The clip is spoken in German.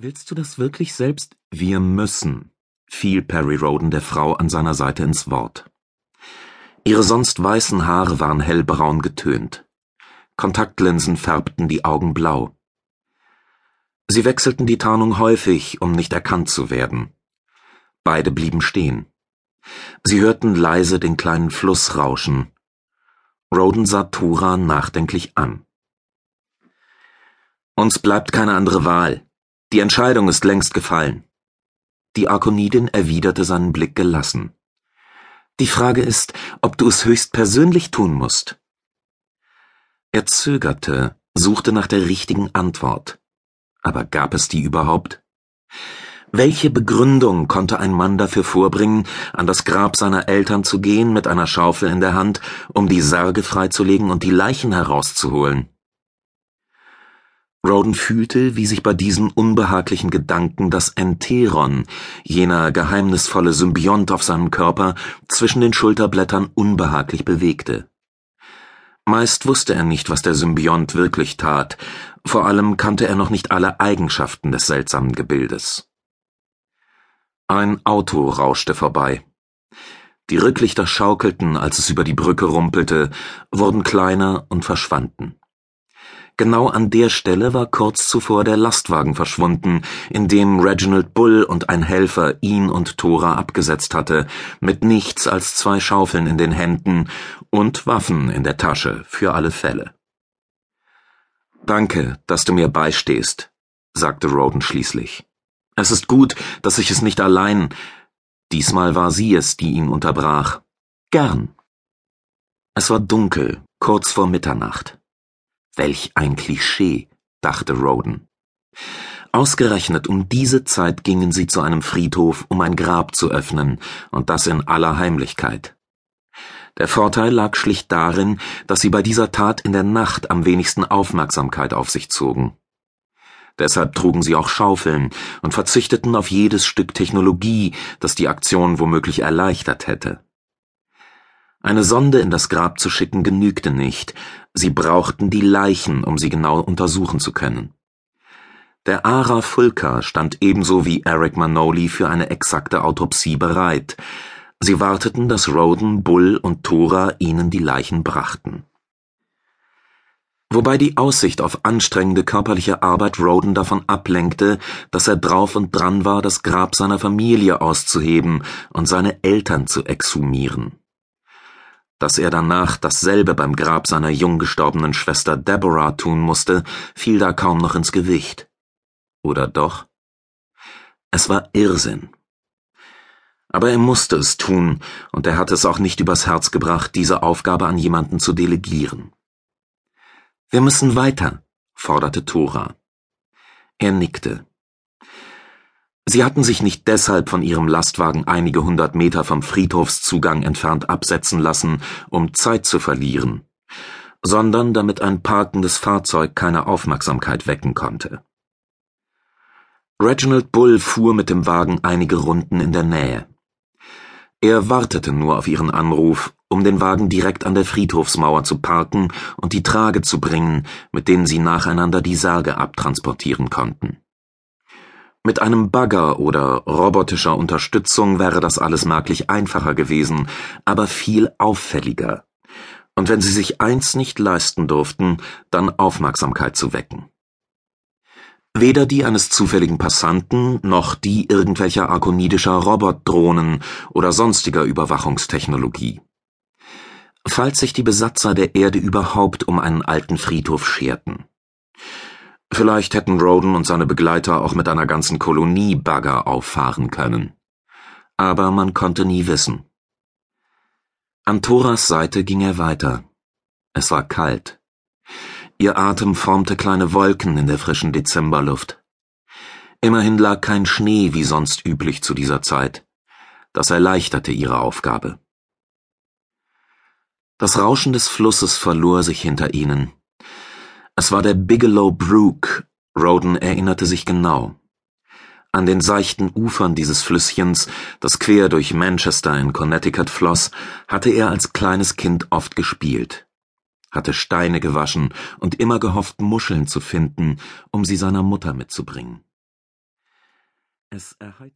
Willst du das wirklich selbst? Wir müssen, fiel Perry Roden der Frau an seiner Seite ins Wort. Ihre sonst weißen Haare waren hellbraun getönt. Kontaktlinsen färbten die Augen blau. Sie wechselten die Tarnung häufig, um nicht erkannt zu werden. Beide blieben stehen. Sie hörten leise den kleinen Fluss rauschen. Roden sah Tura nachdenklich an. Uns bleibt keine andere Wahl, die Entscheidung ist längst gefallen. Die Arkonidin erwiderte seinen Blick gelassen. Die Frage ist, ob du es höchst persönlich tun musst. Er zögerte, suchte nach der richtigen Antwort. Aber gab es die überhaupt? Welche Begründung konnte ein Mann dafür vorbringen, an das Grab seiner Eltern zu gehen mit einer Schaufel in der Hand, um die Särge freizulegen und die Leichen herauszuholen? Roden fühlte, wie sich bei diesen unbehaglichen Gedanken das Enteron, jener geheimnisvolle Symbiont auf seinem Körper, zwischen den Schulterblättern unbehaglich bewegte. Meist wusste er nicht, was der Symbiont wirklich tat, vor allem kannte er noch nicht alle Eigenschaften des seltsamen Gebildes. Ein Auto rauschte vorbei. Die Rücklichter schaukelten, als es über die Brücke rumpelte, wurden kleiner und verschwanden. Genau an der Stelle war kurz zuvor der Lastwagen verschwunden, in dem Reginald Bull und ein Helfer ihn und Thora abgesetzt hatte, mit nichts als zwei Schaufeln in den Händen und Waffen in der Tasche für alle Fälle. Danke, dass du mir beistehst, sagte Roden schließlich. Es ist gut, dass ich es nicht allein. Diesmal war sie es, die ihn unterbrach. Gern. Es war dunkel, kurz vor Mitternacht. Welch ein Klischee, dachte Roden. Ausgerechnet um diese Zeit gingen sie zu einem Friedhof, um ein Grab zu öffnen, und das in aller Heimlichkeit. Der Vorteil lag schlicht darin, dass sie bei dieser Tat in der Nacht am wenigsten Aufmerksamkeit auf sich zogen. Deshalb trugen sie auch Schaufeln und verzichteten auf jedes Stück Technologie, das die Aktion womöglich erleichtert hätte. Eine Sonde in das Grab zu schicken genügte nicht, sie brauchten die Leichen, um sie genau untersuchen zu können. Der Ara Fulka stand ebenso wie Eric Manoli für eine exakte Autopsie bereit. Sie warteten, dass Roden, Bull und Thora ihnen die Leichen brachten. Wobei die Aussicht auf anstrengende körperliche Arbeit Roden davon ablenkte, dass er drauf und dran war, das Grab seiner Familie auszuheben und seine Eltern zu exhumieren. Dass er danach dasselbe beim Grab seiner jung gestorbenen Schwester Deborah tun musste, fiel da kaum noch ins Gewicht. Oder doch? Es war Irrsinn. Aber er musste es tun, und er hatte es auch nicht übers Herz gebracht, diese Aufgabe an jemanden zu delegieren. Wir müssen weiter, forderte Thora. Er nickte. Sie hatten sich nicht deshalb von ihrem Lastwagen einige hundert Meter vom Friedhofszugang entfernt absetzen lassen, um Zeit zu verlieren, sondern damit ein parkendes Fahrzeug keine Aufmerksamkeit wecken konnte. Reginald Bull fuhr mit dem Wagen einige Runden in der Nähe. Er wartete nur auf ihren Anruf, um den Wagen direkt an der Friedhofsmauer zu parken und die Trage zu bringen, mit denen sie nacheinander die Särge abtransportieren konnten. Mit einem Bagger oder robotischer Unterstützung wäre das alles merklich einfacher gewesen, aber viel auffälliger. Und wenn sie sich eins nicht leisten durften, dann Aufmerksamkeit zu wecken. Weder die eines zufälligen Passanten noch die irgendwelcher arkonidischer Robotdrohnen oder sonstiger Überwachungstechnologie. Falls sich die Besatzer der Erde überhaupt um einen alten Friedhof scherten. Vielleicht hätten Roden und seine Begleiter auch mit einer ganzen Kolonie Bagger auffahren können. Aber man konnte nie wissen. An Thoras Seite ging er weiter. Es war kalt. Ihr Atem formte kleine Wolken in der frischen Dezemberluft. Immerhin lag kein Schnee wie sonst üblich zu dieser Zeit. Das erleichterte ihre Aufgabe. Das Rauschen des Flusses verlor sich hinter ihnen. Es war der Bigelow Brook, Roden erinnerte sich genau. An den seichten Ufern dieses Flüsschens, das quer durch Manchester in Connecticut floss, hatte er als kleines Kind oft gespielt, hatte Steine gewaschen und immer gehofft, Muscheln zu finden, um sie seiner Mutter mitzubringen. Es erheiterte